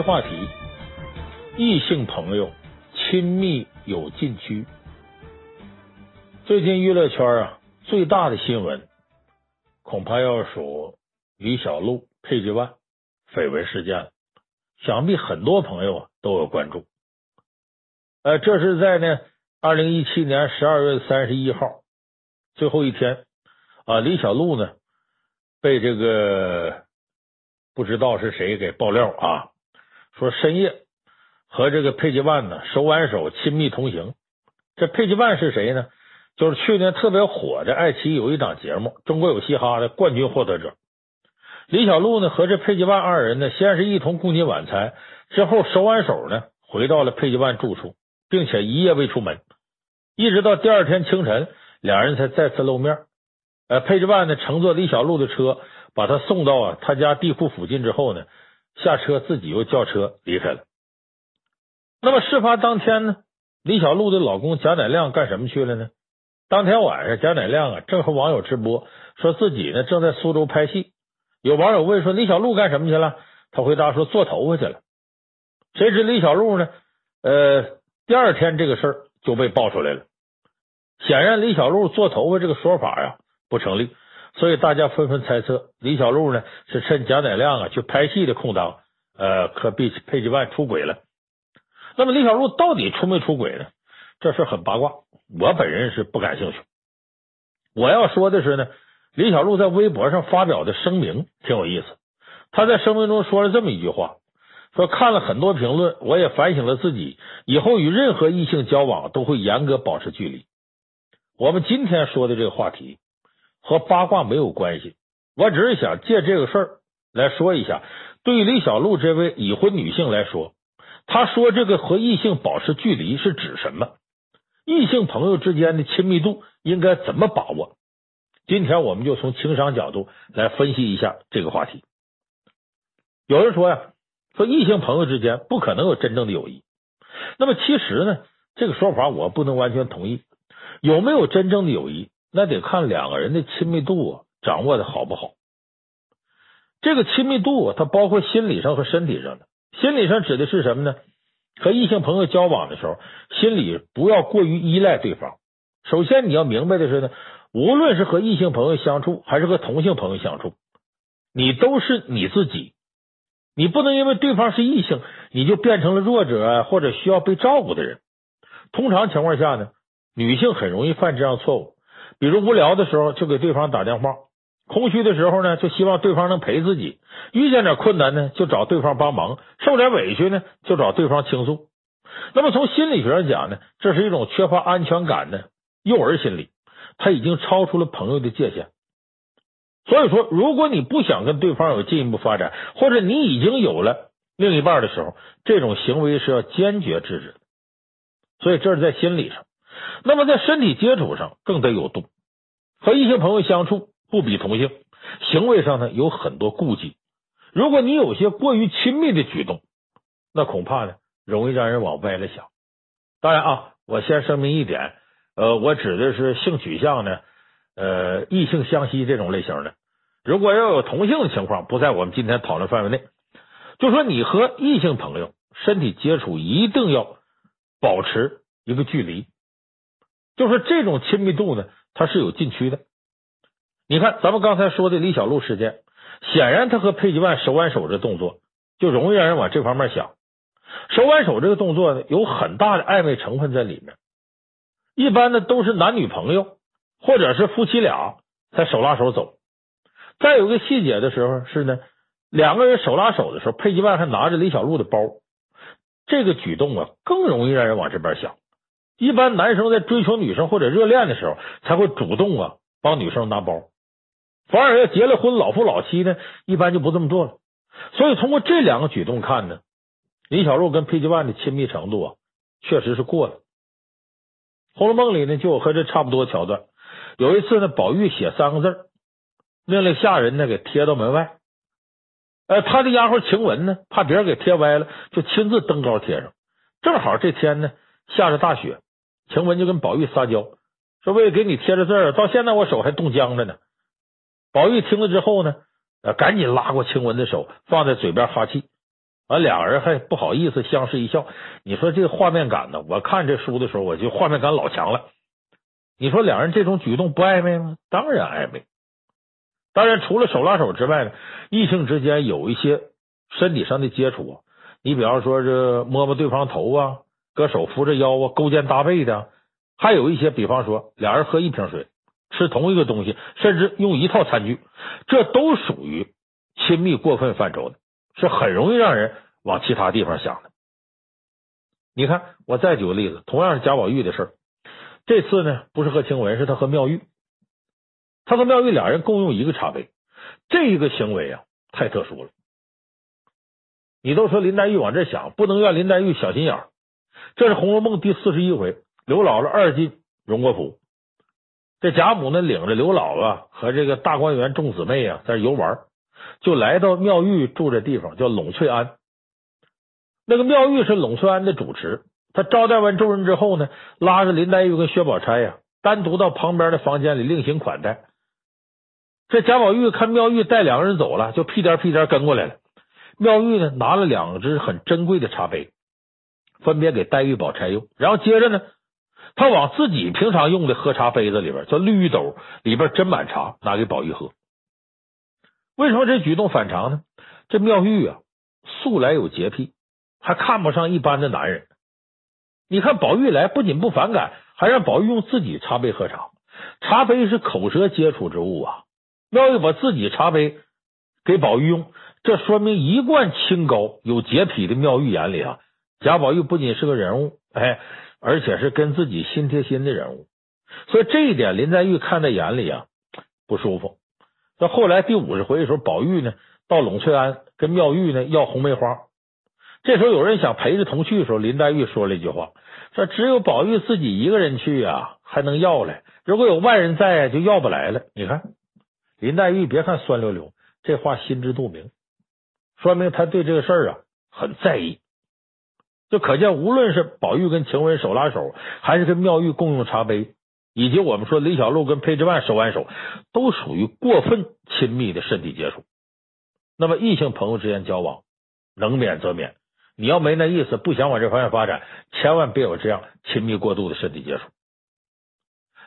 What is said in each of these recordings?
话题：异性朋友亲密有禁区。最近娱乐圈啊，最大的新闻恐怕要数李小璐、佩吉万绯闻事件了。想必很多朋友啊都有关注。呃，这是在呢二零一七年十二月三十一号最后一天啊，李小璐呢被这个。不知道是谁给爆料啊？说深夜和这个佩吉万呢手挽手亲密同行。这佩吉万是谁呢？就是去年特别火的爱奇艺有一档节目《中国有嘻哈》的冠军获得者。李小璐呢和这佩吉万二人呢，先是一同共进晚餐，之后手挽手呢回到了佩吉万住处，并且一夜未出门，一直到第二天清晨，两人才再次露面。呃，佩吉万呢乘坐李小璐的车。把他送到啊他家地库附近之后呢，下车自己又叫车离开了。那么事发当天呢，李小璐的老公贾乃亮干什么去了呢？当天晚上，贾乃亮啊正和网友直播，说自己呢正在苏州拍戏。有网友问说李小璐干什么去了？他回答说做头发去了。谁知李小璐呢？呃，第二天这个事儿就被爆出来了。显然，李小璐做头发这个说法呀不成立。所以大家纷纷猜测，李小璐呢是趁贾乃亮啊去拍戏的空档，呃，和佩佩吉万出轨了。那么李小璐到底出没出轨呢？这事很八卦，我本人是不感兴趣。我要说的是呢，李小璐在微博上发表的声明挺有意思。他在声明中说了这么一句话：说看了很多评论，我也反省了自己，以后与任何异性交往都会严格保持距离。我们今天说的这个话题。和八卦没有关系，我只是想借这个事儿来说一下，对于李小璐这位已婚女性来说，她说这个和异性保持距离是指什么？异性朋友之间的亲密度应该怎么把握？今天我们就从情商角度来分析一下这个话题。有人说呀，说异性朋友之间不可能有真正的友谊，那么其实呢，这个说法我不能完全同意。有没有真正的友谊？那得看两个人的亲密度啊，掌握的好不好。这个亲密度啊，它包括心理上和身体上的。心理上指的是什么呢？和异性朋友交往的时候，心里不要过于依赖对方。首先你要明白的是呢，无论是和异性朋友相处，还是和同性朋友相处，你都是你自己。你不能因为对方是异性，你就变成了弱者啊，或者需要被照顾的人。通常情况下呢，女性很容易犯这样错误。比如无聊的时候就给对方打电话，空虚的时候呢就希望对方能陪自己，遇见点困难呢就找对方帮忙，受点委屈呢就找对方倾诉。那么从心理学上讲呢，这是一种缺乏安全感的幼儿心理，他已经超出了朋友的界限。所以说，如果你不想跟对方有进一步发展，或者你已经有了另一半的时候，这种行为是要坚决制止的。所以这是在心理上。那么在身体接触上更得有度，和异性朋友相处不比同性，行为上呢有很多顾忌。如果你有些过于亲密的举动，那恐怕呢容易让人往歪了想。当然啊，我先声明一点，呃，我指的是性取向呢，呃，异性相吸这种类型的。如果要有同性的情况，不在我们今天讨论范围内。就说你和异性朋友身体接触一定要保持一个距离。就是这种亲密度呢，它是有禁区的。你看，咱们刚才说的李小璐事件，显然他和佩吉万手挽手这动作，就容易让人往这方面想。手挽手这个动作呢，有很大的暧昧成分在里面。一般呢，都是男女朋友或者是夫妻俩才手拉手走。再有个细节的时候是呢，两个人手拉手的时候，佩吉万还拿着李小璐的包，这个举动啊，更容易让人往这边想。一般男生在追求女生或者热恋的时候，才会主动啊帮女生拿包。反而要结了婚老夫老妻呢，一般就不这么做了。所以通过这两个举动看呢，李小璐跟佩吉万的亲密程度啊，确实是过了。《红楼梦》里呢就有和这差不多桥段。有一次呢，宝玉写三个字，命令下人呢给贴到门外。呃，他的丫鬟晴雯呢，怕别人给贴歪了，就亲自登高贴上。正好这天呢下着大雪。晴雯就跟宝玉撒娇说：“为了给你贴着字儿，到现在我手还冻僵着呢。”宝玉听了之后呢，呃，赶紧拉过晴雯的手，放在嘴边哈气。完，两个人还不好意思相视一笑。你说这个画面感呢？我看这书的时候，我就画面感老强了。你说两人这种举动不暧昧吗？当然暧昧。当然，除了手拉手之外呢，异性之间有一些身体上的接触啊。你比方说，这摸摸对方头啊，搁手扶着腰啊，勾肩搭背的。还有一些，比方说，俩人喝一瓶水，吃同一个东西，甚至用一套餐具，这都属于亲密过分范畴的，是很容易让人往其他地方想的。你看，我再举个例子，同样是贾宝玉的事儿。这次呢，不是和晴雯，是他和妙玉。他和妙玉俩人共用一个茶杯，这一个行为啊，太特殊了。你都说林黛玉往这想，不能怨林黛玉小心眼儿。这是《红楼梦》第四十一回，刘姥姥二进荣国府，这贾母呢领着刘姥姥和这个大观园众姊妹啊在游玩，就来到妙玉住的地方，叫櫳翠庵。那个妙玉是櫳翠庵的主持。他招待完众人之后呢，拉着林黛玉跟薛宝钗呀，单独到旁边的房间里另行款待。这贾宝玉看妙玉带两个人走了，就屁颠屁颠跟过来了。妙玉呢，拿了两只很珍贵的茶杯，分别给黛玉、宝钗用。然后接着呢，他往自己平常用的喝茶杯子里边，叫绿玉斗，里边斟满茶，拿给宝玉喝。为什么这举动反常呢？这妙玉啊，素来有洁癖，还看不上一般的男人。你看宝玉来，不仅不反感，还让宝玉用自己茶杯喝茶。茶杯是口舌接触之物啊。妙玉把自己茶杯给宝玉用，这说明一贯清高、有洁癖的妙玉眼里啊，贾宝玉不仅是个人物，哎，而且是跟自己心贴心的人物。所以这一点，林黛玉看在眼里啊，不舒服。到后来第五十回的时候，宝玉呢到櫳翠庵跟妙玉呢要红梅花。这时候有人想陪着同去的时候，林黛玉说了一句话：“说只有宝玉自己一个人去啊，还能要来；如果有外人在，就要不来了。”你看，林黛玉别看酸溜溜，这话心知肚明，说明他对这个事儿啊很在意。就可见，无论是宝玉跟晴雯手拉手，还是跟妙玉共用茶杯，以及我们说李小璐跟裴之万手挽手，都属于过分亲密的身体接触。那么，异性朋友之间交往，能免则免。你要没那意思，不想往这方向发展，千万别有这样亲密过度的身体接触。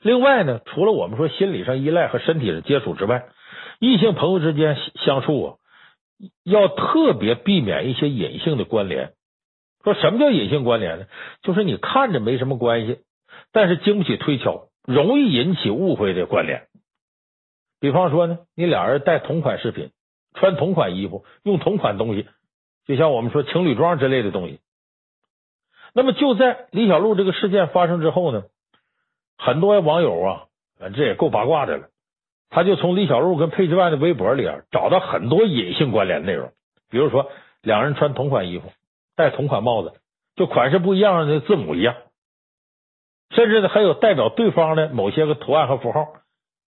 另外呢，除了我们说心理上依赖和身体的接触之外，异性朋友之间相处啊，要特别避免一些隐性的关联。说什么叫隐性关联呢？就是你看着没什么关系，但是经不起推敲，容易引起误会的关联。比方说呢，你俩人带同款饰品，穿同款衣服，用同款东西。就像我们说情侣装之类的东西，那么就在李小璐这个事件发生之后呢，很多网友啊，这也够八卦的了，他就从李小璐跟裴之万的微博里啊找到很多隐性关联内容，比如说两人穿同款衣服，戴同款帽子，就款式不一样的字母一样，甚至呢还有代表对方的某些个图案和符号。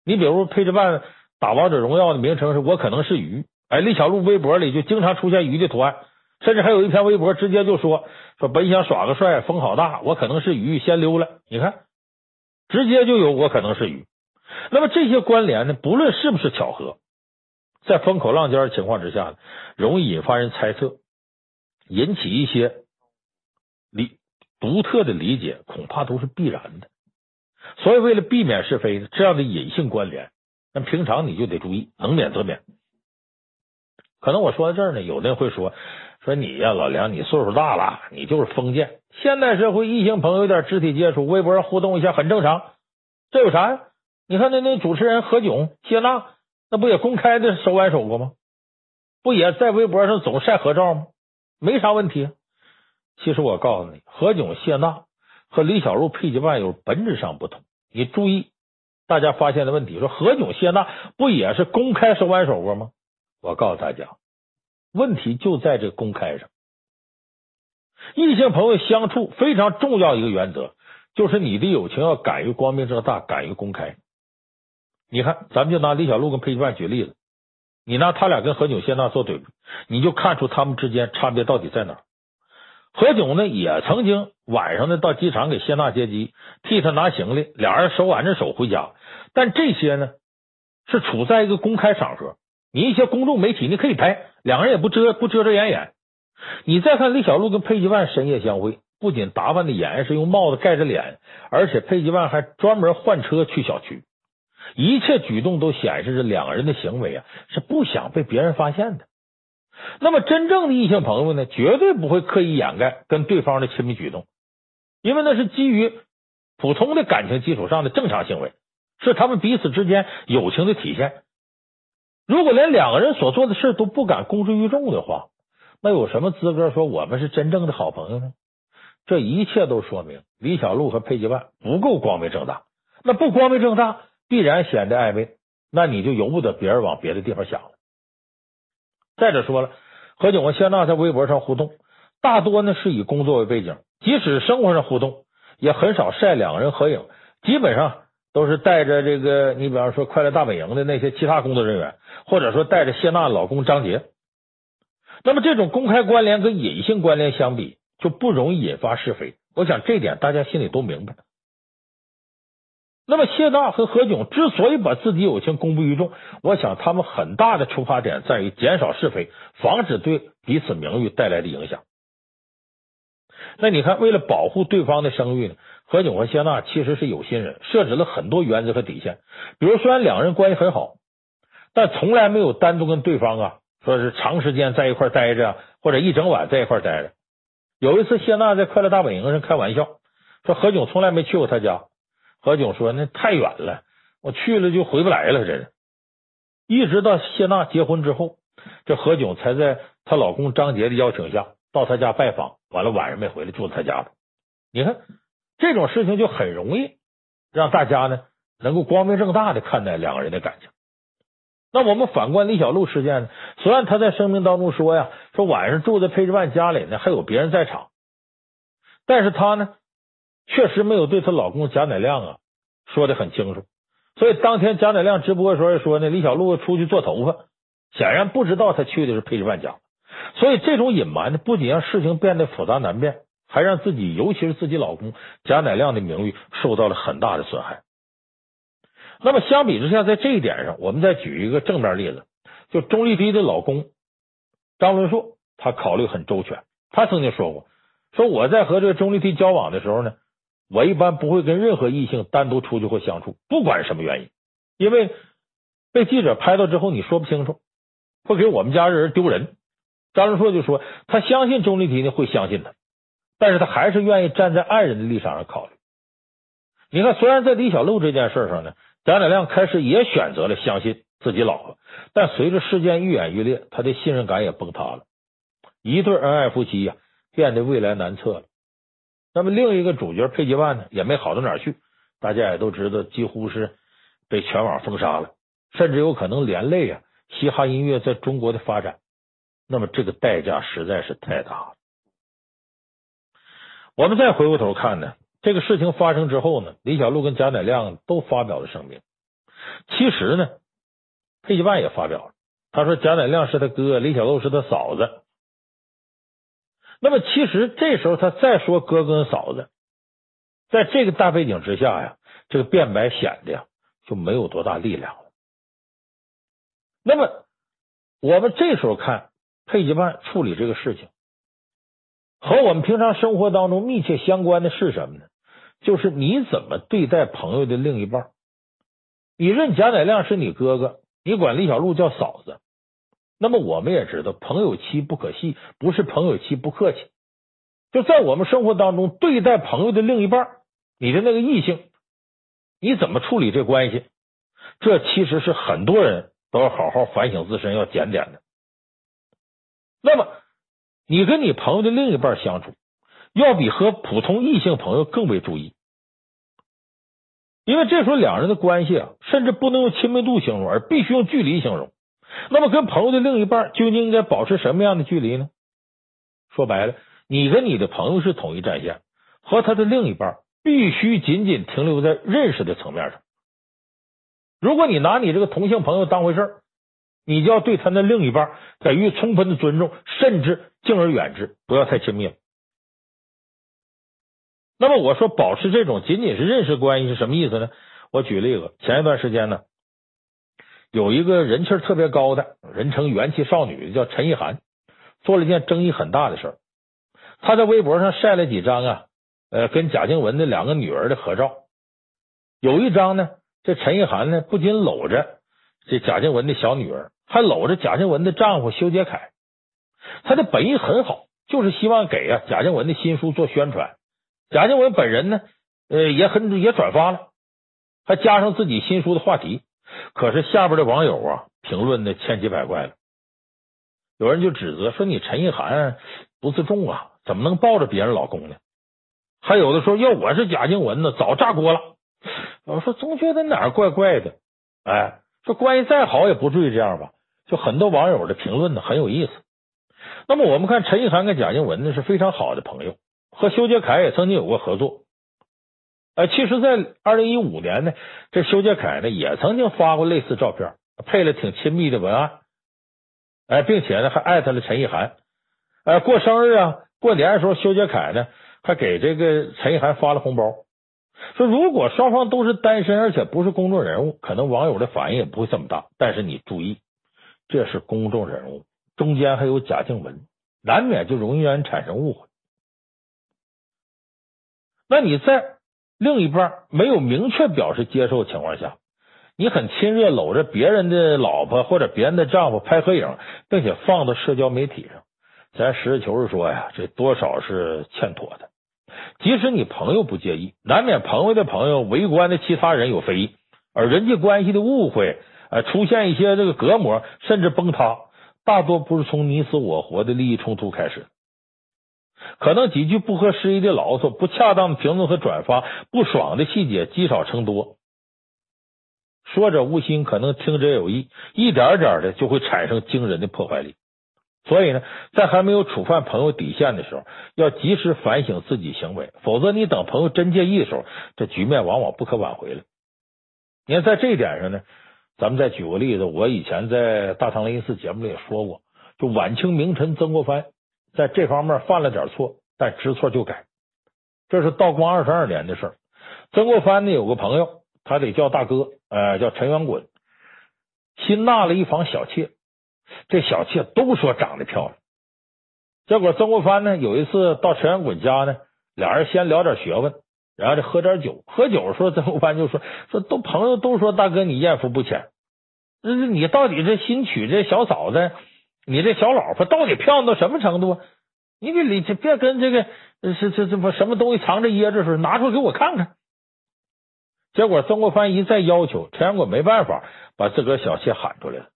你比如配置办打王者荣耀的名称是我可能是鱼。哎，李小璐微博里就经常出现鱼的图案，甚至还有一篇微博直接就说说本想耍个帅，风好大，我可能是鱼，先溜了。你看，直接就有我可能是鱼。那么这些关联呢，不论是不是巧合，在风口浪尖的情况之下，容易引发人猜测，引起一些理独特的理解，恐怕都是必然的。所以，为了避免是非，这样的隐性关联，那平常你就得注意，能免则免。可能我说到这儿呢，有的人会说说你呀，老梁，你岁数大了，你就是封建。现代社会，异性朋友有点肢体接触，微博上互动一下很正常，这有啥呀？你看那那主持人何炅、谢娜，那不也公开的手挽手过吗？不也在微博上总晒合照吗？没啥问题。其实我告诉你，何炅、谢娜和李小璐、裴之万有本质上不同。你注意，大家发现的问题，说何炅、谢娜不也是公开手挽手过吗？我告诉大家，问题就在这公开上。异性朋友相处非常重要一个原则，就是你的友情要敢于光明正大，敢于公开。你看，咱们就拿李小璐跟裴之万举例子，你拿他俩跟何炅、谢娜做对比，你就看出他们之间差别到底在哪。何炅呢，也曾经晚上呢到机场给谢娜接机，替他拿行李，俩人手挽着手回家。但这些呢，是处在一个公开场合。你一些公众媒体，你可以拍，两个人也不遮不遮遮掩掩，你再看李小璐跟佩吉万深夜相会，不仅打扮的严实，用帽子盖着脸，而且佩吉万还专门换车去小区，一切举动都显示着两个人的行为啊是不想被别人发现的。那么，真正的异性朋友呢，绝对不会刻意掩盖跟对方的亲密举动，因为那是基于普通的感情基础上的正常行为，是他们彼此之间友情的体现。如果连两个人所做的事都不敢公之于众的话，那有什么资格说我们是真正的好朋友呢？这一切都说明李小璐和佩吉万不够光明正大。那不光明正大，必然显得暧昧，那你就由不得别人往别的地方想了。再者说了，何炅和谢娜在微博上互动，大多呢是以工作为背景，即使生活上互动，也很少晒两个人合影，基本上。都是带着这个，你比方说《快乐大本营》的那些其他工作人员，或者说带着谢娜老公张杰。那么这种公开关联跟隐性关联相比，就不容易引发是非。我想这点大家心里都明白。那么谢娜和何炅之所以把自己友情公布于众，我想他们很大的出发点在于减少是非，防止对彼此名誉带来的影响。那你看，为了保护对方的声誉呢？何炅和谢娜其实是有心人，设置了很多原则和底线。比如，虽然两人关系很好，但从来没有单独跟对方啊说是长时间在一块待着，或者一整晚在一块待着。有一次，谢娜在快乐大本营上开玩笑说，何炅从来没去过他家。何炅说：“那太远了，我去了就回不来了。”这是。一直到谢娜结婚之后，这何炅才在她老公张杰的邀请下到她家拜访，完了晚上没回来，住她家的。你看。这种事情就很容易让大家呢能够光明正大的看待两个人的感情。那我们反观李小璐事件呢，虽然她在声明当中说呀，说晚上住在佩吉万家里呢还有别人在场，但是他呢确实没有对她老公贾乃亮啊说的很清楚。所以当天贾乃亮直播的时候说呢，李小璐出去做头发，显然不知道他去的是佩吉万家。所以这种隐瞒呢，不仅让事情变得复杂难辨。还让自己，尤其是自己老公贾乃亮的名誉受到了很大的损害。那么相比之下，在这一点上，我们再举一个正面例子，就钟丽缇的老公张伦硕，他考虑很周全。他曾经说过，说我在和这个钟丽缇交往的时候呢，我一般不会跟任何异性单独出去或相处，不管什么原因，因为被记者拍到之后你说不清楚，会给我们家人丢人。张伦硕就说，他相信钟丽缇呢会相信他。但是他还是愿意站在爱人的立场上考虑。你看，虽然在李小璐这件事上呢，贾乃亮开始也选择了相信自己老婆，但随着事件愈演愈烈，他的信任感也崩塌了。一对恩爱夫妻呀，变得未来难测了。那么另一个主角佩吉万呢，也没好到哪儿去。大家也都知道，几乎是被全网封杀了，甚至有可能连累啊嘻哈音乐在中国的发展。那么这个代价实在是太大了。我们再回过头看呢，这个事情发生之后呢，李小璐跟贾乃亮都发表了声明。其实呢，佩吉万也发表了，他说贾乃亮是他哥，李小璐是他嫂子。那么，其实这时候他再说哥跟嫂子，在这个大背景之下呀，这个辩白显得呀就没有多大力量了。那么，我们这时候看佩吉万处理这个事情。和我们平常生活当中密切相关的是什么呢？就是你怎么对待朋友的另一半。你认贾乃亮是你哥哥，你管李小璐叫嫂子，那么我们也知道，朋友妻不可戏，不是朋友妻不客气。就在我们生活当中，对待朋友的另一半，你的那个异性，你怎么处理这关系？这其实是很多人都要好好反省自身，要检点的。那么。你跟你朋友的另一半相处，要比和普通异性朋友更为注意，因为这时候两人的关系啊，甚至不能用亲密度形容，而必须用距离形容。那么，跟朋友的另一半究竟应该保持什么样的距离呢？说白了，你跟你的朋友是统一战线，和他的另一半必须仅仅停留在认识的层面上。如果你拿你这个同性朋友当回事你就要对他的另一半给予充分的尊重，甚至敬而远之，不要太亲密了。那么我说保持这种仅仅是认识关系是什么意思呢？我举例子，前一段时间呢，有一个人气特别高的人称元气少女，叫陈意涵，做了一件争议很大的事儿。他在微博上晒了几张啊，呃，跟贾静雯的两个女儿的合照。有一张呢，这陈意涵呢不仅搂着这贾静雯的小女儿，还搂着贾静雯的丈夫修杰楷。他的本意很好，就是希望给啊贾静雯的新书做宣传。贾静雯本人呢，呃，也很也转发了，还加上自己新书的话题。可是下边的网友啊，评论的千奇百怪了。有人就指责说：“你陈意涵不自重啊，怎么能抱着别人老公呢？”还有的说：“要我是贾静雯呢，早炸锅了。”我说总觉得哪儿怪怪的。哎，说关系再好也不至于这样吧？就很多网友的评论呢，很有意思。那么我们看陈意涵跟贾静雯呢是非常好的朋友，和修杰楷也曾经有过合作。哎，其实，在二零一五年呢，这修杰楷呢也曾经发过类似照片，配了挺亲密的文案，哎，并且呢还艾特了陈意涵。哎，过生日啊，过年的时候，修杰楷呢还给这个陈意涵发了红包。说如果双方都是单身，而且不是公众人物，可能网友的反应也不会这么大。但是你注意，这是公众人物，中间还有贾静雯，难免就容易让人产生误会。那你在？另一半没有明确表示接受情况下，你很亲热搂着别人的老婆或者别人的丈夫拍合影，并且放到社交媒体上，咱实事求是说呀，这多少是欠妥的。即使你朋友不介意，难免朋友的朋友、围观的其他人有非议，而人际关系的误会，呃，出现一些这个隔膜，甚至崩塌，大多不是从你死我活的利益冲突开始。可能几句不合时宜的牢骚、不恰当的评论和转发、不爽的细节积少成多，说者无心，可能听者有意，一点点的就会产生惊人的破坏力。所以呢，在还没有触犯朋友底线的时候，要及时反省自己行为，否则你等朋友真介意的时候，这局面往往不可挽回了。你看，在这一点上呢，咱们再举个例子，我以前在大唐雷音寺节目里也说过，就晚清名臣曾国藩。在这方面犯了点错，但知错就改。这是道光二十二年的事儿。曾国藩呢有个朋友，他得叫大哥，呃，叫陈元衮，新纳了一房小妾。这小妾都说长得漂亮。结果曾国藩呢有一次到陈元衮家呢，俩人先聊点学问，然后就喝点酒。喝酒的时候，曾国藩就说：“说都朋友都说大哥你艳福不浅，那你到底这新娶这小嫂子？”你这小老婆到底漂亮到什么程度啊？你别你别跟这个是这这不什么东西藏着掖着似的，拿出来给我看看。结果曾国藩一再要求，陈元衮没办法把自个小妾喊出来了。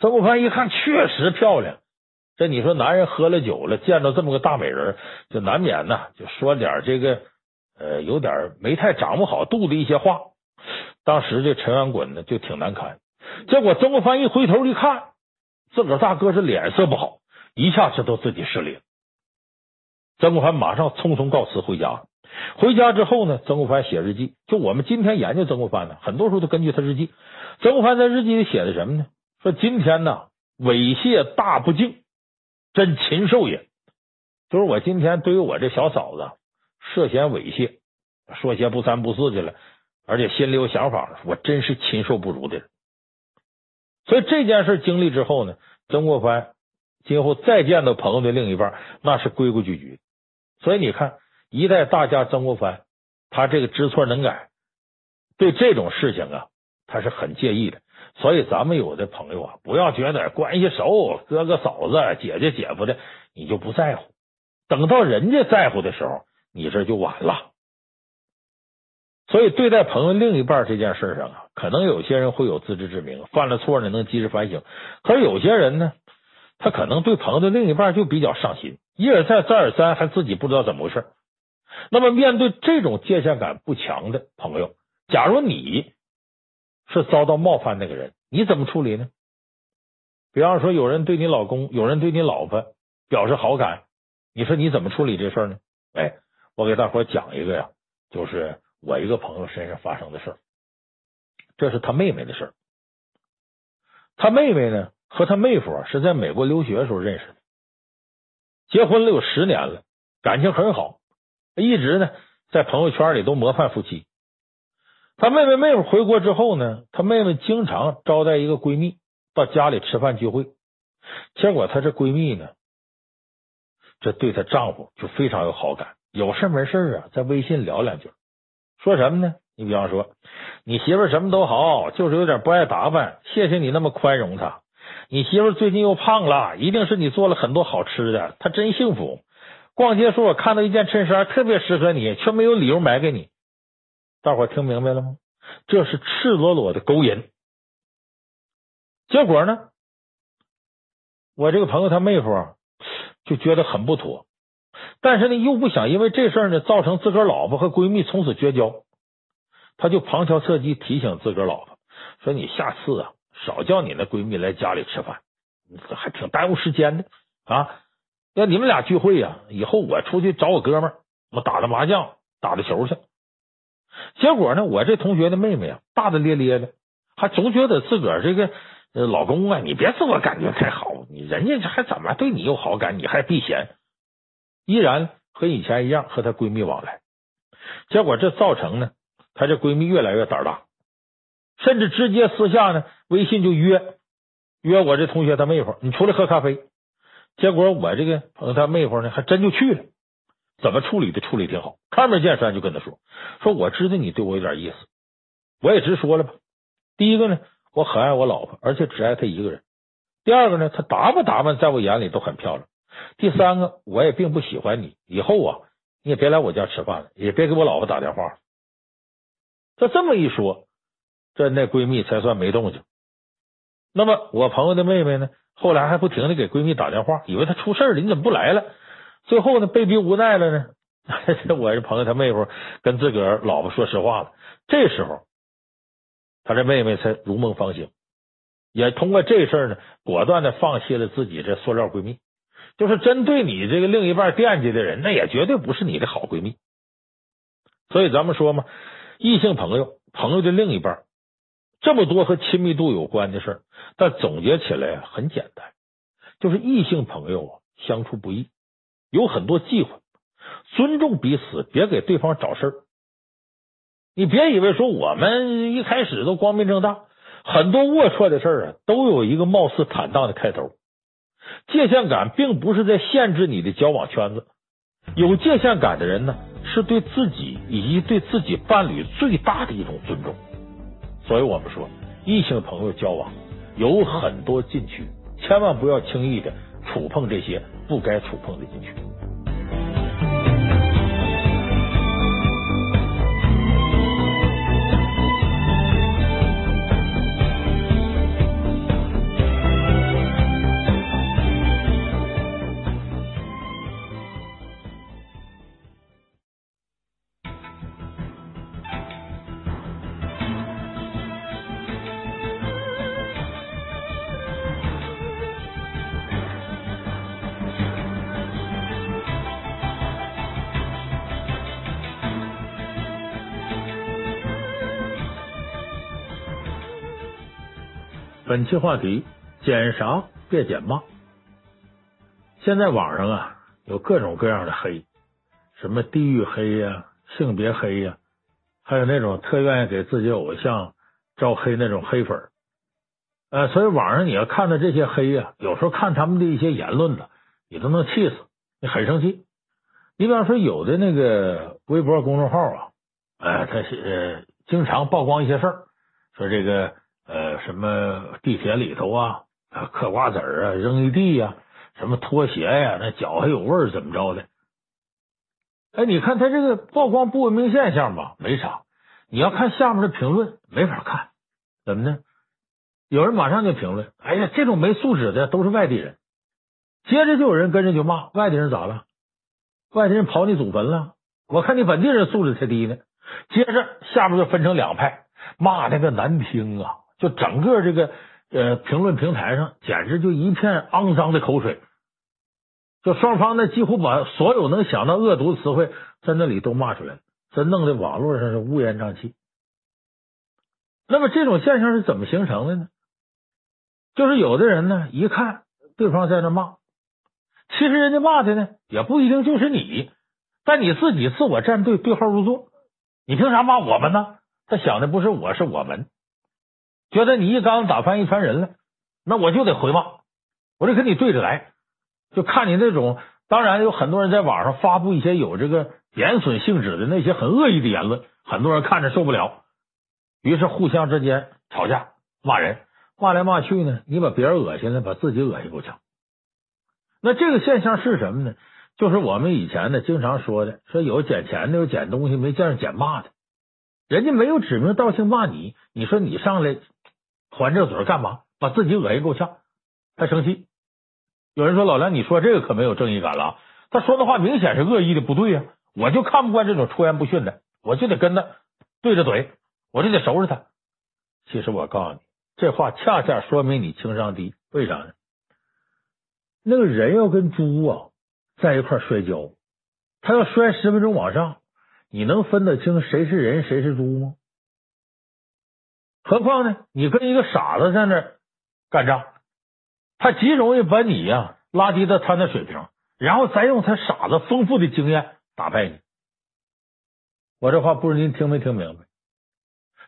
曾国藩一看，确实漂亮。这你说男人喝了酒了，见到这么个大美人，就难免呢就说点这个呃有点没太掌握好度的一些话。当时这陈元衮呢就挺难堪。结果曾国藩一回头一看。自个儿大哥是脸色不好，一下知道自己失礼了。曾国藩马上匆匆告辞回家。回家之后呢，曾国藩写日记。就我们今天研究曾国藩呢，很多时候都根据他日记。曾国藩在日记里写的什么呢？说今天呢，猥亵大不敬，真禽兽也。就是我今天对于我这小嫂子涉嫌猥亵，说些不三不四的了，而且心里有想法，我真是禽兽不如的人。所以这件事经历之后呢，曾国藩今后再见到朋友的另一半，那是规规矩矩。所以你看，一代大家曾国藩，他这个知错能改，对这种事情啊，他是很介意的。所以咱们有的朋友啊，不要觉得关系熟，哥哥嫂子、姐姐姐夫的，你就不在乎。等到人家在乎的时候，你这就晚了。所以，对待朋友另一半这件事上啊，可能有些人会有自知之明，犯了错呢能及时反省。可是有些人呢，他可能对朋友的另一半就比较上心，一而再再而三，还自己不知道怎么回事。那么，面对这种界限感不强的朋友，假如你是遭到冒犯那个人，你怎么处理呢？比方说，有人对你老公，有人对你老婆表示好感，你说你怎么处理这事呢？哎，我给大伙讲一个呀，就是。我一个朋友身上发生的事儿，这是他妹妹的事儿。他妹妹呢，和他妹夫是在美国留学时候认识的，结婚了有十年了，感情很好，一直呢在朋友圈里都模范夫妻。他妹妹妹夫回国之后呢，他妹妹经常招待一个闺蜜到家里吃饭聚会，结果她这闺蜜呢这对她丈夫就非常有好感，有事没事啊，在微信聊两句，说什么呢？你比方说，你媳妇什么都好，就是有点不爱打扮，谢谢你那么宽容她。你媳妇最近又胖了，一定是你做了很多好吃的，她真幸福。逛街时我看到一件衬衫特别适合你，却没有理由买给你。大伙听明白了吗？这是赤裸裸的勾引。结果呢，我这个朋友他妹夫，就觉得很不妥，但是呢又不想因为这事儿呢造成自个儿老婆和闺蜜从此绝交，他就旁敲侧击提醒自个儿老婆说：“你下次啊。”少叫你那闺蜜来家里吃饭，还挺耽误时间的啊！要你们俩聚会呀，以后我出去找我哥们儿，我打打麻将、打打球去。结果呢，我这同学的妹妹啊，大大咧咧的，还总觉得自个儿这个老公啊，你别自我感觉太好，你人家还怎么对你有好感，你还避嫌，依然和以前一样和她闺蜜往来。结果这造成呢，她这闺蜜越来越胆大。甚至直接私下呢，微信就约约我这同学他妹夫，你出来喝咖啡。结果我这个朋友他妹夫呢，还真就去了。怎么处理的？处理挺好。开门见山就跟他说：“说我知道你对我有点意思，我也直说了吧。第一个呢，我很爱我老婆，而且只爱她一个人。第二个呢，她打扮打扮在我眼里都很漂亮。第三个，我也并不喜欢你。以后啊，你也别来我家吃饭了，也别给我老婆打电话了。”他这么一说。这那闺蜜才算没动静。那么我朋友的妹妹呢？后来还不停的给闺蜜打电话，以为她出事了，你怎么不来了？最后呢，被逼无奈了呢。我这朋友他妹夫跟自个儿老婆说实话了。这时候，他这妹妹才如梦方醒，也通过这事儿呢，果断的放弃了自己这塑料闺蜜。就是针对你这个另一半惦记的人，那也绝对不是你的好闺蜜。所以咱们说嘛，异性朋友，朋友的另一半。这么多和亲密度有关的事儿，但总结起来，很简单，就是异性朋友啊相处不易，有很多忌讳，尊重彼此，别给对方找事儿。你别以为说我们一开始都光明正大，很多龌龊的事儿啊，都有一个貌似坦荡的开头。界限感并不是在限制你的交往圈子，有界限感的人呢，是对自己以及对自己伴侣最大的一种尊重。所以我们说，异性朋友交往有很多禁区，千万不要轻易的触碰这些不该触碰的禁区。本期话题：捡啥别捡骂。现在网上啊有各种各样的黑，什么地域黑呀、性别黑呀，还有那种特愿意给自己偶像招黑那种黑粉。呃，所以网上你要看到这些黑呀，有时候看他们的一些言论呢，你都能气死，你很生气。你比方说，有的那个微博公众号啊，呃，他呃经常曝光一些事儿，说这个。呃，什么地铁里头啊，嗑瓜子儿啊，扔一地呀，什么拖鞋呀，那脚还有味儿，怎么着的？哎，你看他这个曝光不文明现象吧，没啥。你要看下面的评论，没法看，怎么呢？有人马上就评论：“哎呀，这种没素质的都是外地人。”接着就有人跟着就骂：“外地人咋了？外地人刨你祖坟了？我看你本地人素质才低呢。”接着下面就分成两派，骂那个难听啊。就整个这个呃评论平台上，简直就一片肮脏的口水。就双方呢，几乎把所有能想到恶毒的词汇在那里都骂出来了，这弄得网络上是乌烟瘴气。那么这种现象是怎么形成的呢？就是有的人呢，一看对方在那骂，其实人家骂的呢，也不一定就是你，但你自己自我站队，对号入座。你凭啥骂我们呢？他想的不是我，是我们。觉得你一竿子打翻一船人了，那我就得回骂，我得跟你对着来，就看你那种当然，有很多人在网上发布一些有这个贬损性质的那些很恶意的言论，很多人看着受不了，于是互相之间吵架骂人，骂来骂去呢，你把别人恶心了，把自己恶心够呛。那这个现象是什么呢？就是我们以前呢经常说的，说有捡钱的，有捡东西，没见着捡骂的。人家没有指名道姓骂你，你说你上来还这嘴干嘛？把自己恶心够呛，还生气。有人说老梁，你说这个可没有正义感了。他说的话明显是恶意的，不对呀。我就看不惯这种出言不逊的，我就得跟他对着怼，我就得收拾他。其实我告诉你，这话恰恰说明你情商低。为啥呢？那个人要跟猪啊在一块摔跤，他要摔十分钟往上，你能分得清谁是人谁是猪吗？何况呢，你跟一个傻子在那干仗，他极容易把你呀拉低到他那水平，然后再用他傻子丰富的经验打败你。我这话不知您听没听明白？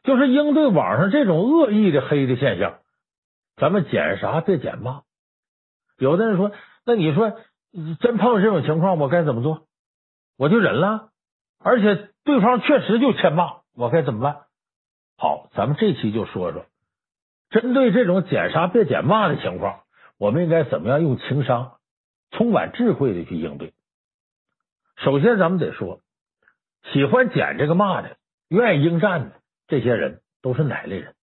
就是应对网上这种恶意的黑的现象，咱们捡啥别捡骂。有的人说：“那你说真碰到这种情况，我该怎么做？我就忍了。而且对方确实就欠骂，我该怎么办？”好，咱们这期就说说，针对这种捡啥别捡骂的情况，我们应该怎么样用情商、充满智慧的去应对？首先，咱们得说，喜欢捡这个骂的、愿意应战的这些人，都是哪类人？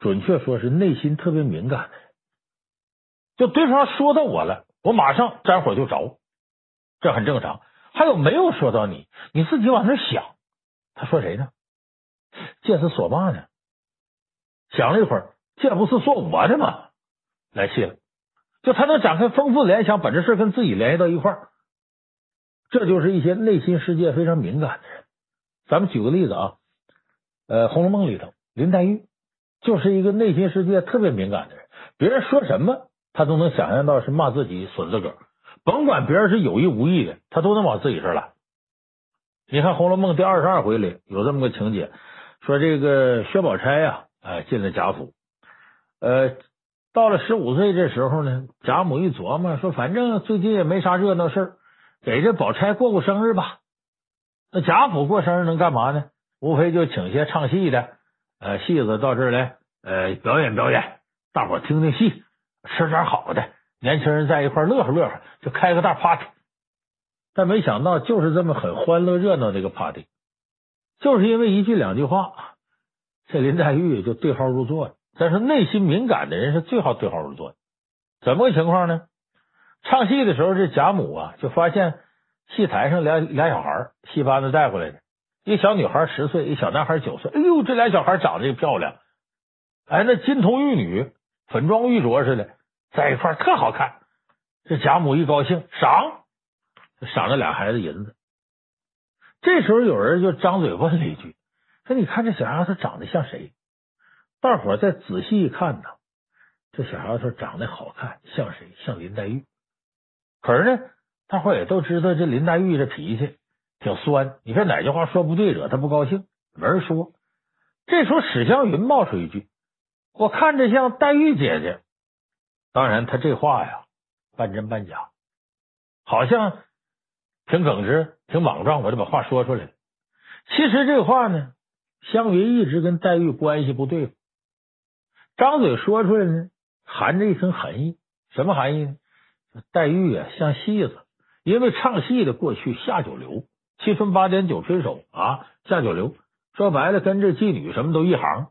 准确说是内心特别敏感的人。就对方说到我了，我马上沾火就着，这很正常。还有没有说到你，你自己往那想，他说谁呢？这是说嘛呢？想了一会儿，这不是说我的吗？来气了，就他能展开丰富联想，把这事跟自己联系到一块儿，这就是一些内心世界非常敏感的人。咱们举个例子啊，呃，《红楼梦》里头林黛玉就是一个内心世界特别敏感的人，别人说什么。他都能想象到是骂自己损自个儿，甭管别人是有意无意的，他都能往自己这儿来。你看《红楼梦》第二十二回里有这么个情节，说这个薛宝钗呀，哎，进了贾府，呃，到了十五岁这时候呢，贾母一琢磨说，反正最近也没啥热闹事给这宝钗过过生日吧。那贾府过生日能干嘛呢？无非就请些唱戏的，呃，戏子到这儿来，呃，表演表演，大伙听听戏。吃点好的，年轻人在一块乐呵乐呵，就开个大 party。但没想到，就是这么很欢乐热闹的一个 party，就是因为一句两句话，这林黛玉就对号入座了。但是内心敏感的人是最好对号入座的。怎么个情况呢？唱戏的时候，这贾母啊就发现戏台上俩俩小孩，戏班子带过来的，一小女孩十岁，一小男孩九岁。哎呦，这俩小孩长得又漂亮，哎，那金童玉女，粉妆玉琢似的。在一块特好看，这贾母一高兴，赏，赏了俩孩子银子。这时候有人就张嘴问了一句：“说你看这小丫头长得像谁？”大伙再仔细一看呢，这小丫头长得好看，像谁？像林黛玉。可是呢，大伙也都知道这林黛玉这脾气挺酸，你说哪句话说不对，惹她不高兴，没人说。这时候史湘云冒出一句：“我看着像黛玉姐姐。”当然，他这话呀，半真半假，好像挺耿直、挺莽撞，我就把话说出来。其实这话呢，湘云一直跟黛玉关系不对，张嘴说出来呢，含着一层含义。什么含义呢？黛玉啊，像戏子，因为唱戏的过去下九流，七分八点九分手啊，下九流。说白了，跟这妓女什么都一行。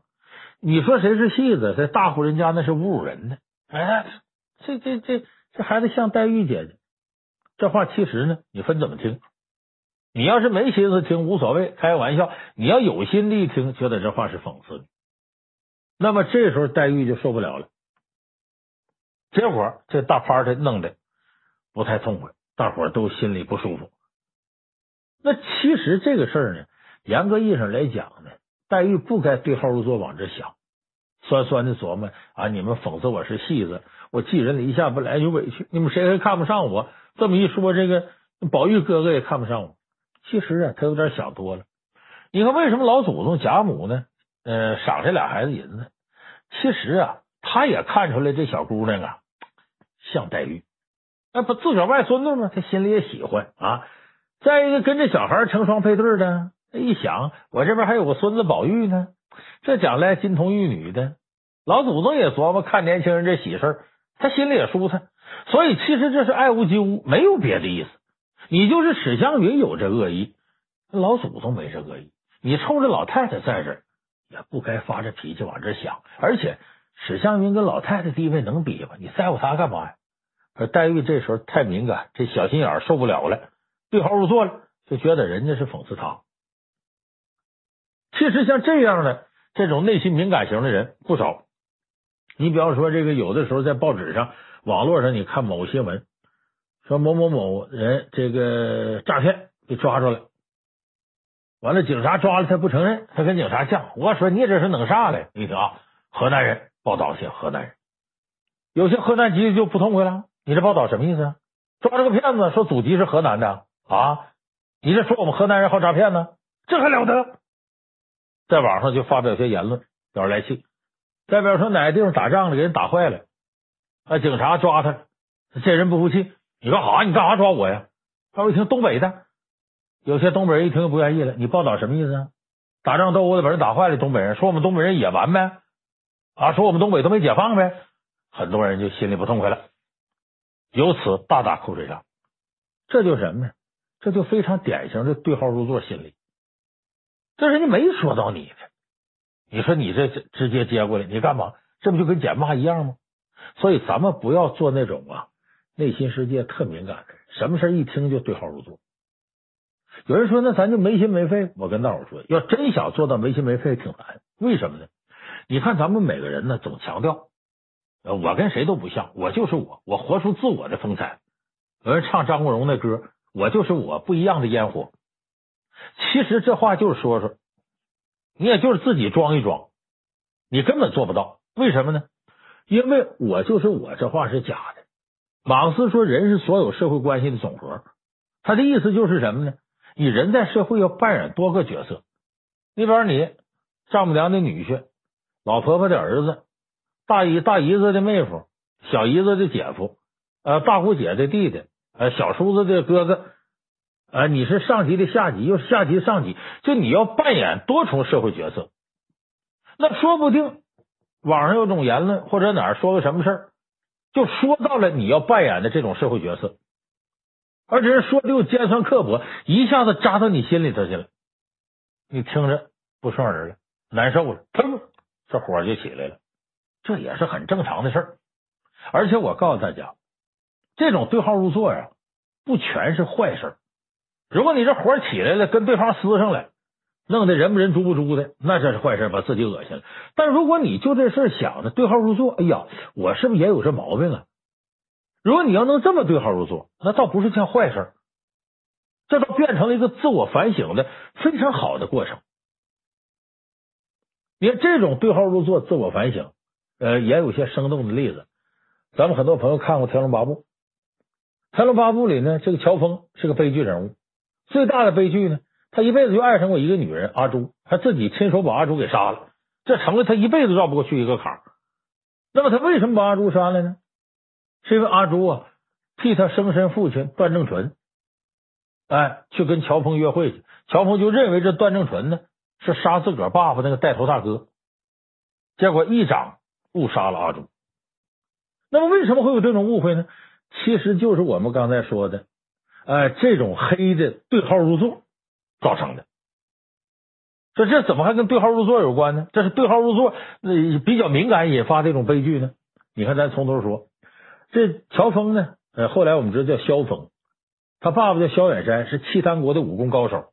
你说谁是戏子，在大户人家那是侮辱人的。哎，这这这这孩子像黛玉姐姐，这话其实呢，你分怎么听？你要是没心思听，无所谓，开个玩笑；你要有心的一听，觉得这话是讽刺的。那么这时候黛玉就受不了了，结果这大趴的弄的不太痛快，大伙都心里不舒服。那其实这个事儿呢，严格意义上来讲呢，黛玉不该对号入座往这想。酸酸的琢磨啊！你们讽刺我是戏子，我寄人篱下，本来就委屈。你们谁还看不上我？这么一说，这个宝玉哥哥也看不上我。其实啊，他有点想多了。你看，为什么老祖宗贾母呢？呃，赏这俩孩子银子？其实啊，他也看出来这小姑娘啊像黛玉，那不自个儿外孙子吗？他心里也喜欢啊。再一个，跟这小孩成双配对的，一想，我这边还有个孙子宝玉呢，这将来金童玉女的，老祖宗也琢磨看年轻人这喜事他心里也舒坦。所以，其实这是爱屋及乌，没有别的意思。你就是史湘云有这恶意，老祖宗没这恶意。你冲着老太太在这儿，也不该发这脾气往这想。而且，史湘云跟老太太地位能比吗？你在乎她干嘛呀？而黛玉这时候太敏感，这小心眼受不了了，对号入座了，就觉得人家是讽刺他。其实像这样的这种内心敏感型的人不少。你比方说，这个有的时候在报纸上。网络上你看某新闻，说某某某人这个诈骗被抓住了，完了警察抓了他不承认，他跟警察犟，我说你这是弄啥嘞？你听啊，河南人报道些河南人，有些河南籍就不痛快了，你这报道什么意思啊？抓这个骗子说祖籍是河南的啊？你这说我们河南人好诈骗呢？这还了得？在网上就发表些言论，表示来气，代表说哪个地方打仗了，给人打坏了。啊！警察抓他，这人不服气，你干啥？你干啥抓我呀？他说一听东北的，有些东北人一听就不愿意了。你报道什么意思啊？打仗斗殴的把人打坏了，东北人说我们东北人野蛮呗？啊，说我们东北都没解放呗？很多人就心里不痛快了，由此大打口水仗。这就是什么呢？这就非常典型的对号入座心理。这人家没说到你，你说你这直接接过来，你干嘛？这不就跟捡骂一样吗？所以咱们不要做那种啊，内心世界特敏感的，什么事一听就对号入座。有人说，那咱就没心没肺。我跟大伙说，要真想做到没心没肺，挺难。为什么呢？你看咱们每个人呢，总强调，呃我跟谁都不像，我就是我，我活出自我的风采。有人唱张国荣那歌，我就是我，不一样的烟火。其实这话就是说说，你也就是自己装一装，你根本做不到。为什么呢？因为我就是我，这话是假的。马克思说，人是所有社会关系的总和。他的意思就是什么呢？你人在社会要扮演多个角色。你比方你丈母娘的女婿、老婆婆的儿子、大姨大姨子的妹夫、小姨子的姐夫、呃大姑姐的弟弟、呃小叔子的哥哥，呃你是上级的下级，又是下级的上级，就你要扮演多重社会角色。那说不定。网上有种言论，或者哪儿说个什么事儿，就说到了你要扮演的这种社会角色，而且说的又尖酸刻薄，一下子扎到你心里头去了，你听着不顺耳了，难受了，砰，这火就起来了，这也是很正常的事儿。而且我告诉大家，这种对号入座呀，不全是坏事儿。如果你这火起来了，跟对方撕上来。弄得人不人猪不猪的，那这是坏事，把自己恶心了。但如果你就这事想的对号入座，哎呀，我是不是也有这毛病啊？如果你要能这么对号入座，那倒不是件坏事，这倒变成了一个自我反省的非常好的过程。你看这种对号入座、自我反省，呃，也有些生动的例子。咱们很多朋友看过《天龙八部》，《天龙八部》里呢，这个乔峰是个悲剧人物，最大的悲剧呢。他一辈子就爱上过一个女人阿朱，他自己亲手把阿朱给杀了，这成了他一辈子绕不过去一个坎儿。那么他为什么把阿朱杀了呢？是因为阿朱啊替他生身父亲段正淳，哎，去跟乔峰约会去，乔峰就认为这段正淳呢是杀自个儿爸爸那个带头大哥，结果一掌误杀了阿朱。那么为什么会有这种误会呢？其实就是我们刚才说的，哎，这种黑的对号入座。造成的，说这怎么还跟对号入座有关呢？这是对号入座，那比较敏感引发这种悲剧呢。你看，咱从头说，这乔峰呢，呃，后来我们知道叫萧峰，他爸爸叫萧远山，是契丹国的武功高手。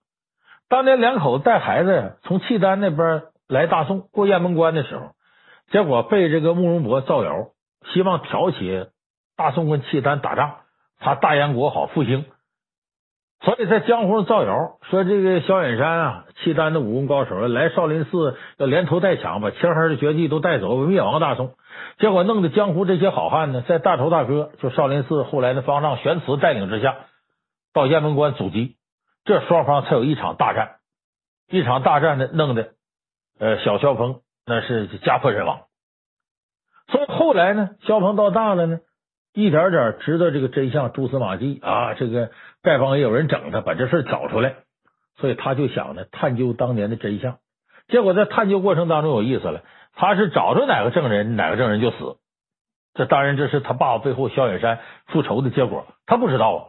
当年两口子带孩子从契丹那边来大宋过雁门关的时候，结果被这个慕容博造谣，希望挑起大宋跟契丹打仗，怕大燕国好复兴。所以在江湖上造谣，说这个萧远山啊，契丹的武功高手，来少林寺要连偷带抢，把青儿的绝技都带走，灭亡大宋。结果弄得江湖这些好汉呢，在大头大哥就少林寺后来的方丈玄慈带领之下，到雁门关阻击，这双方才有一场大战。一场大战呢，弄得呃小萧峰那是家破人亡。所以后来呢，萧峰到大了呢，一点点知道这个真相，蛛丝马迹啊，这个丐帮也有人整他，把这事找出来，所以他就想呢，探究当年的真相。结果在探究过程当中有意思了，他是找着哪个证人，哪个证人就死。这当然这是他爸爸背后萧远山复仇的结果，他不知道啊。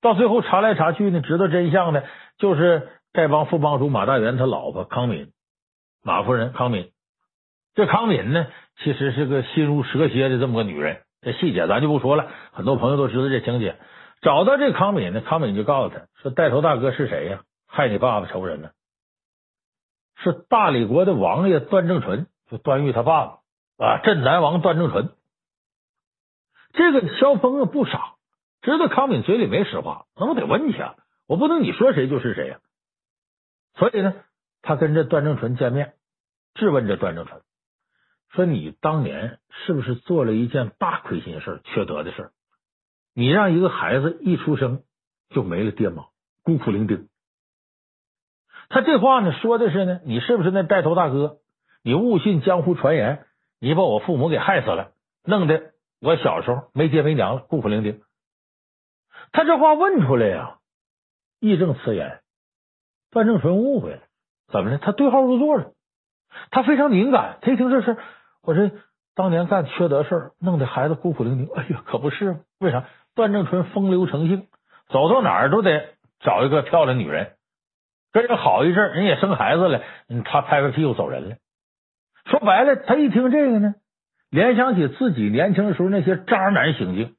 到最后查来查去呢，知道真相呢，就是丐帮副帮主马大元他老婆康敏，马夫人康敏。这康敏呢，其实是个心如蛇蝎的这么个女人。这细节咱就不说了，很多朋友都知道这情节。找到这康敏呢，康敏就告诉他说：“带头大哥是谁呀？害你爸爸仇人呢？是大理国的王爷段正淳，就段誉他爸爸啊，镇南王段正淳。”这个萧峰啊不傻，知道康敏嘴里没实话，那我得问去啊，我不能你说谁就是谁呀。所以呢，他跟这段正淳见面，质问这段正淳。说你当年是不是做了一件大亏心事缺德的事你让一个孩子一出生就没了爹妈，孤苦伶仃。他这话呢说的是呢，你是不是那带头大哥？你误信江湖传言，你把我父母给害死了，弄得我小时候没爹没娘了，孤苦伶仃。他这话问出来呀，义正辞严。段正淳误会了，怎么了？他对号入座了，他非常敏感，他一听这事。我这当年干缺德事弄得孩子孤苦伶仃。哎呀，可不是？为啥？段正淳风流成性，走到哪儿都得找一个漂亮女人，跟人好一阵，人也生孩子了，他拍拍屁股走人了。说白了，他一听这个呢，联想起自己年轻的时候那些渣男行径，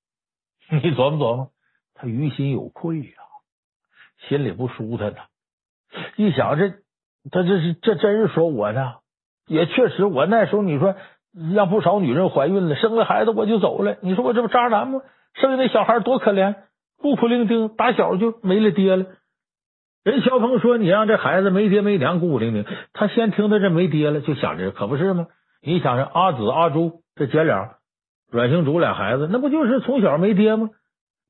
你琢磨琢磨，他于心有愧呀、心里不舒坦呐。一想这，他这是这真是说我呢。也确实，我那时候你说让不少女人怀孕了，生了孩子我就走了。你说我这不渣男吗？生下那小孩多可怜，孤苦伶仃，打小就没了爹了。人肖鹏说你让这孩子没爹没娘，孤苦伶仃。他先听到这没爹了，就想着可不是吗？你想着阿紫阿朱这姐俩，阮星竹俩孩子，那不就是从小没爹吗？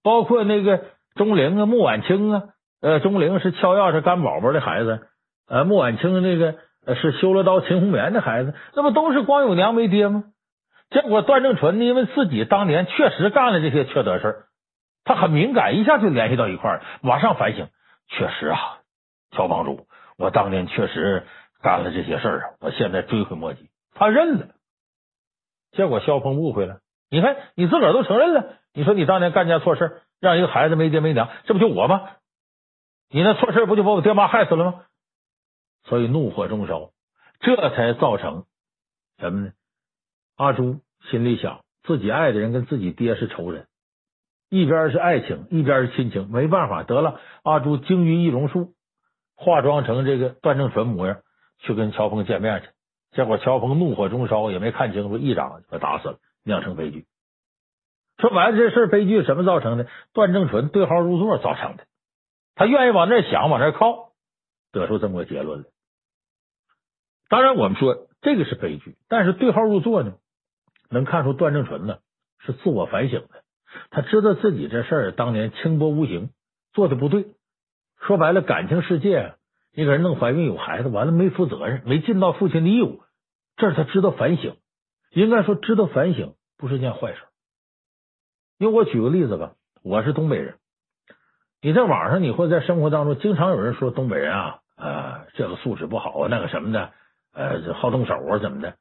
包括那个钟灵啊、穆婉清啊，呃，钟灵是敲钥匙干宝宝的孩子，呃，穆婉清那个。是修罗刀秦红棉的孩子，那不都是光有娘没爹吗？结果段正淳，因为自己当年确实干了这些缺德事他很敏感，一下就联系到一块儿，马上反省。确实啊，乔帮主，我当年确实干了这些事儿，我现在追悔莫及。他认了，结果萧峰误会了。你看，你自个儿都承认了，你说你当年干件错事，让一个孩子没爹没娘，这不就我吗？你那错事不就把我爹妈害死了吗？所以怒火中烧，这才造成什么呢？阿朱心里想，自己爱的人跟自己爹是仇人，一边是爱情，一边是亲情，没办法，得了。阿朱精于易容术，化妆成这个段正淳模样去跟乔峰见面去。结果乔峰怒火中烧，也没看清楚，一掌就打死了，酿成悲剧。说白了，这事悲剧什么造成的？段正淳对号入座造成的。他愿意往那想，往那靠，得出这么个结论来。当然，我们说这个是悲剧，但是对号入座呢，能看出段正淳呢是自我反省的，他知道自己这事儿当年轻薄无形，做的不对。说白了，感情世界，一个人弄怀孕有孩子，完了没负责任，没尽到父亲的义务，这是他知道反省。应该说，知道反省不是件坏事。因为我举个例子吧，我是东北人，你在网上，你会在生活当中，经常有人说东北人啊，呃，这个素质不好啊，那个什么的。呃，好动手啊，怎么的？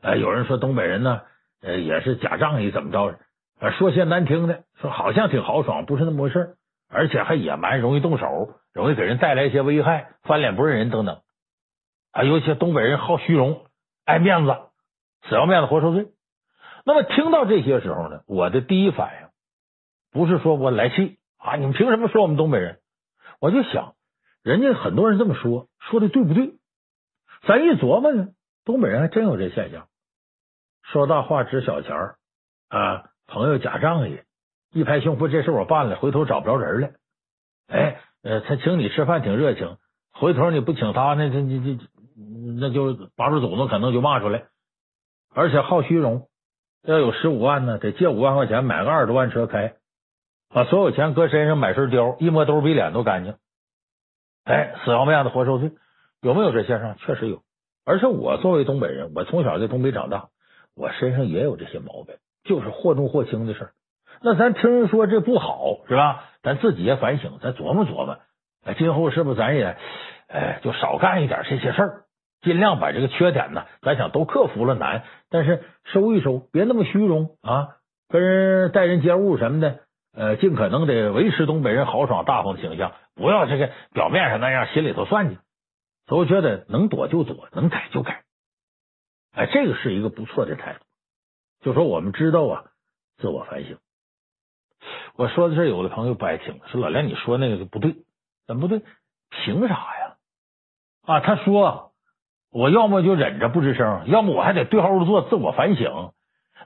呃，有人说东北人呢，呃，也是假仗义，怎么着？呃，说些难听的，说好像挺豪爽，不是那么回事，而且还野蛮，容易动手，容易给人带来一些危害，翻脸不认人等等。啊，尤其东北人好虚荣，爱面子，死要面子活受罪。那么听到这些时候呢，我的第一反应不是说我来气啊，你们凭什么说我们东北人？我就想，人家很多人这么说，说的对不对？咱一琢磨呢，东北人还真有这现象，说大话值小钱儿啊，朋友假仗义，一拍胸脯，这事我办了，回头找不着人了。哎，呃，他请你吃饭挺热情，回头你不请他，那这这这那就八辈祖宗可能就骂出来。而且好虚荣，要有十五万呢，得借五万块钱买个二十多万车开，把所有钱搁身上买身貂，一摸兜比脸都干净。哎，死要面子活受罪。有没有这现象？确实有，而且我作为东北人，我从小在东北长大，我身上也有这些毛病。就是或重或轻的事儿。那咱听人说这不好是吧？咱自己也反省，咱琢磨琢磨，今后是不是咱也哎就少干一点这些事儿，尽量把这个缺点呢，咱想都克服了难，但是收一收，别那么虚荣啊，跟人待人接物什么的，呃，尽可能得维持东北人豪爽大方的形象，不要这个表面上那样，心里头算计。都觉得能躲就躲，能改就改，哎，这个是一个不错的态度。就说我们知道啊，自我反省。我说的这有的朋友不爱听，说老梁你说那个就不对，怎么不对？凭啥呀？啊，他说我要么就忍着不吱声，要么我还得对号入座自我反省。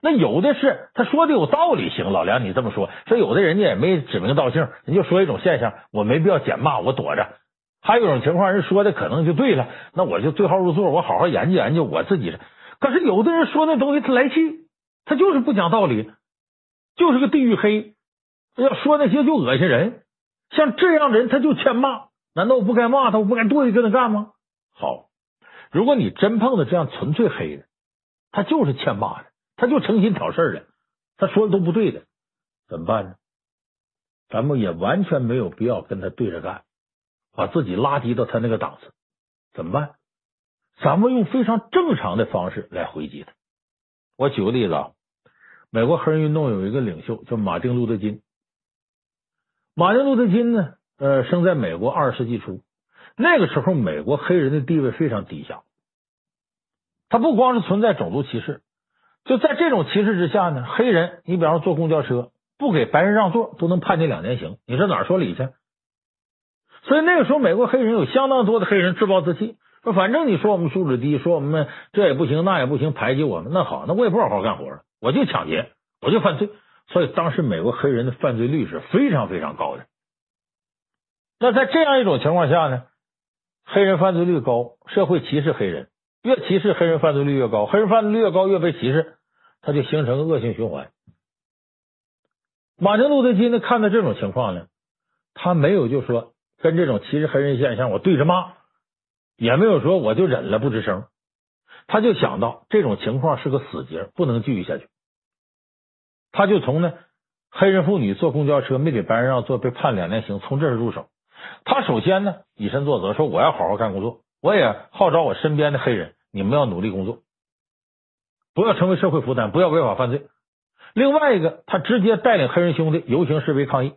那有的是他说的有道理，行，老梁你这么说，说有的人家也没指名道姓，人就说一种现象，我没必要减骂，我躲着。还有一种情况，人说的可能就对了，那我就对号入座，我好好研究研究我自己。可是有的人说那东西他来气，他就是不讲道理，就是个地域黑。要说那些就恶心人，像这样的人他就欠骂，难道我不该骂他，我不该跺脚跟他干吗？好，如果你真碰到这样纯粹黑的，他就是欠骂的，他就诚心挑事的，他说的都不对的，怎么办呢？咱们也完全没有必要跟他对着干，把自己拉低到他那个档次，怎么办？咱们用非常正常的方式来回击他。我举个例子啊，美国黑人运动有一个领袖叫马丁·路德·金。马丁·路德·金呢？呃，生在美国二十世纪初，那个时候美国黑人的地位非常低下。他不光是存在种族歧视，就在这种歧视之下呢，黑人你比方坐公交车不给白人让座，都能判你两年刑。你说哪儿说理去？所以那个时候美国黑人有相当多的黑人自暴自弃，说反正你说我们素质低，说我们这也不行那也不行，排挤我们。那好，那我也不好好干活了，我就抢劫，我就犯罪。所以当时美国黑人的犯罪率是非常非常高的。那在这样一种情况下呢，黑人犯罪率高，社会歧视黑人，越歧视黑人犯罪率越高，黑人犯罪率越高越被歧视，他就形成恶性循环。马丁路德金呢，看到这种情况呢，他没有就说跟这种歧视黑人现象我对着骂，也没有说我就忍了不吱声，他就想到这种情况是个死结，不能继续下去。他就从呢，黑人妇女坐公交车没给白人让座被判两年刑，从这儿入手。他首先呢以身作则，说我要好好干工作，我也号召我身边的黑人，你们要努力工作，不要成为社会负担，不要违法犯罪。另外一个，他直接带领黑人兄弟游行示威抗议，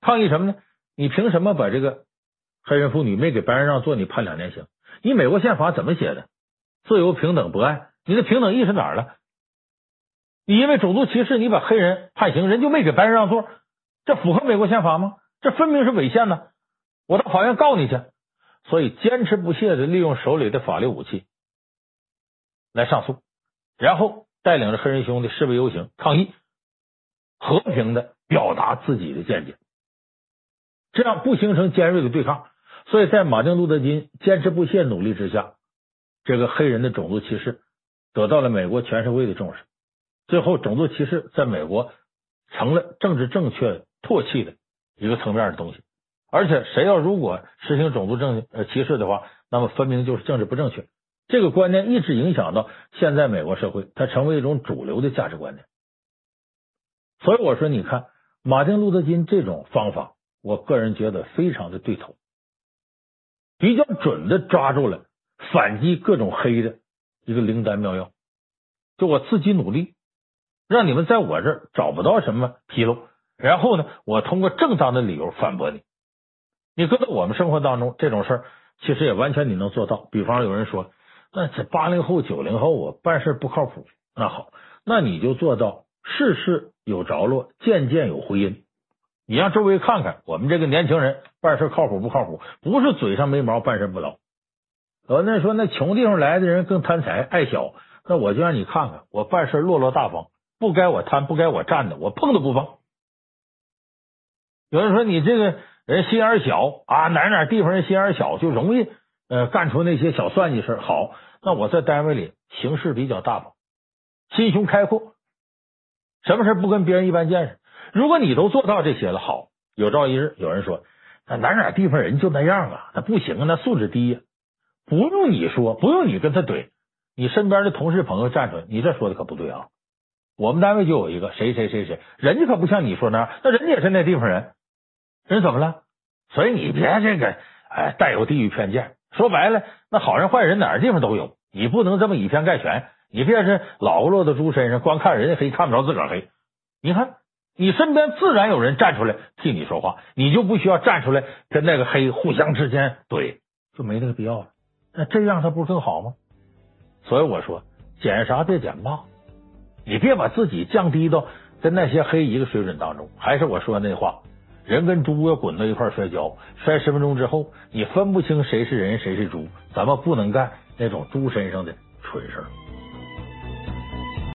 抗议什么呢？你凭什么把这个黑人妇女没给白人让座，你判两年刑？你美国宪法怎么写的？自由、平等、博爱，你的平等意识哪儿了？你因为种族歧视，你把黑人判刑，人就没给白人让座，这符合美国宪法吗？这分明是违宪呢！我到法院告你去。所以坚持不懈的利用手里的法律武器来上诉，然后带领着黑人兄弟示威游行抗议，和平的表达自己的见解，这样不形成尖锐的对抗。所以在马丁路德金坚持不懈努力之下，这个黑人的种族歧视得到了美国全社会的重视。最后，种族歧视在美国成了政治正确唾弃的一个层面的东西。而且，谁要如果实行种族正呃歧视的话，那么分明就是政治不正确。这个观念一直影响到现在美国社会，它成为一种主流的价值观念。所以我说，你看马丁路德金这种方法，我个人觉得非常的对头，比较准的抓住了反击各种黑的一个灵丹妙药。就我自己努力。让你们在我这儿找不到什么纰漏，然后呢，我通过正当的理由反驳你。你搁在我们生活当中这种事儿，其实也完全你能做到。比方有人说，那这八零后、九零后我办事不靠谱，那好，那你就做到事事有着落，件件有回音。你让周围看看，我们这个年轻人办事靠谱不靠谱？不是嘴上没毛，办事不牢。有人说，那穷地方来的人更贪财爱小，那我就让你看看，我办事落落大方。不该我贪，不该我占的，我碰都不碰。有人说你这个人心眼小啊，哪哪地方人心眼小，就容易呃干出那些小算计事。好，那我在单位里行事比较大方，心胸开阔，什么事不跟别人一般见识。如果你都做到这些了，好，有朝一日有人说，那哪哪地方人就那样啊，那不行啊，那素质低呀。不用你说，不用你跟他怼，你身边的同事朋友站出来，你这说的可不对啊。我们单位就有一个谁谁谁谁，人家可不像你说那样，那人家也是那地方人，人怎么了？所以你别这个哎带有地域偏见。说白了，那好人坏人哪儿地方都有，你不能这么以偏概全。你别是老落到猪身上，光看人家黑，看不着自个儿黑。你看，你身边自然有人站出来替你说话，你就不需要站出来跟那个黑互相之间怼，就没那个必要了。那这样他不是更好吗？所以我说，捡啥别捡吧，你别把自己降低到跟那些黑一个水准当中。还是我说那话，人跟猪要滚到一块摔跤，摔十分钟之后，你分不清谁是人谁是猪，咱们不能干那种猪身上的蠢事儿。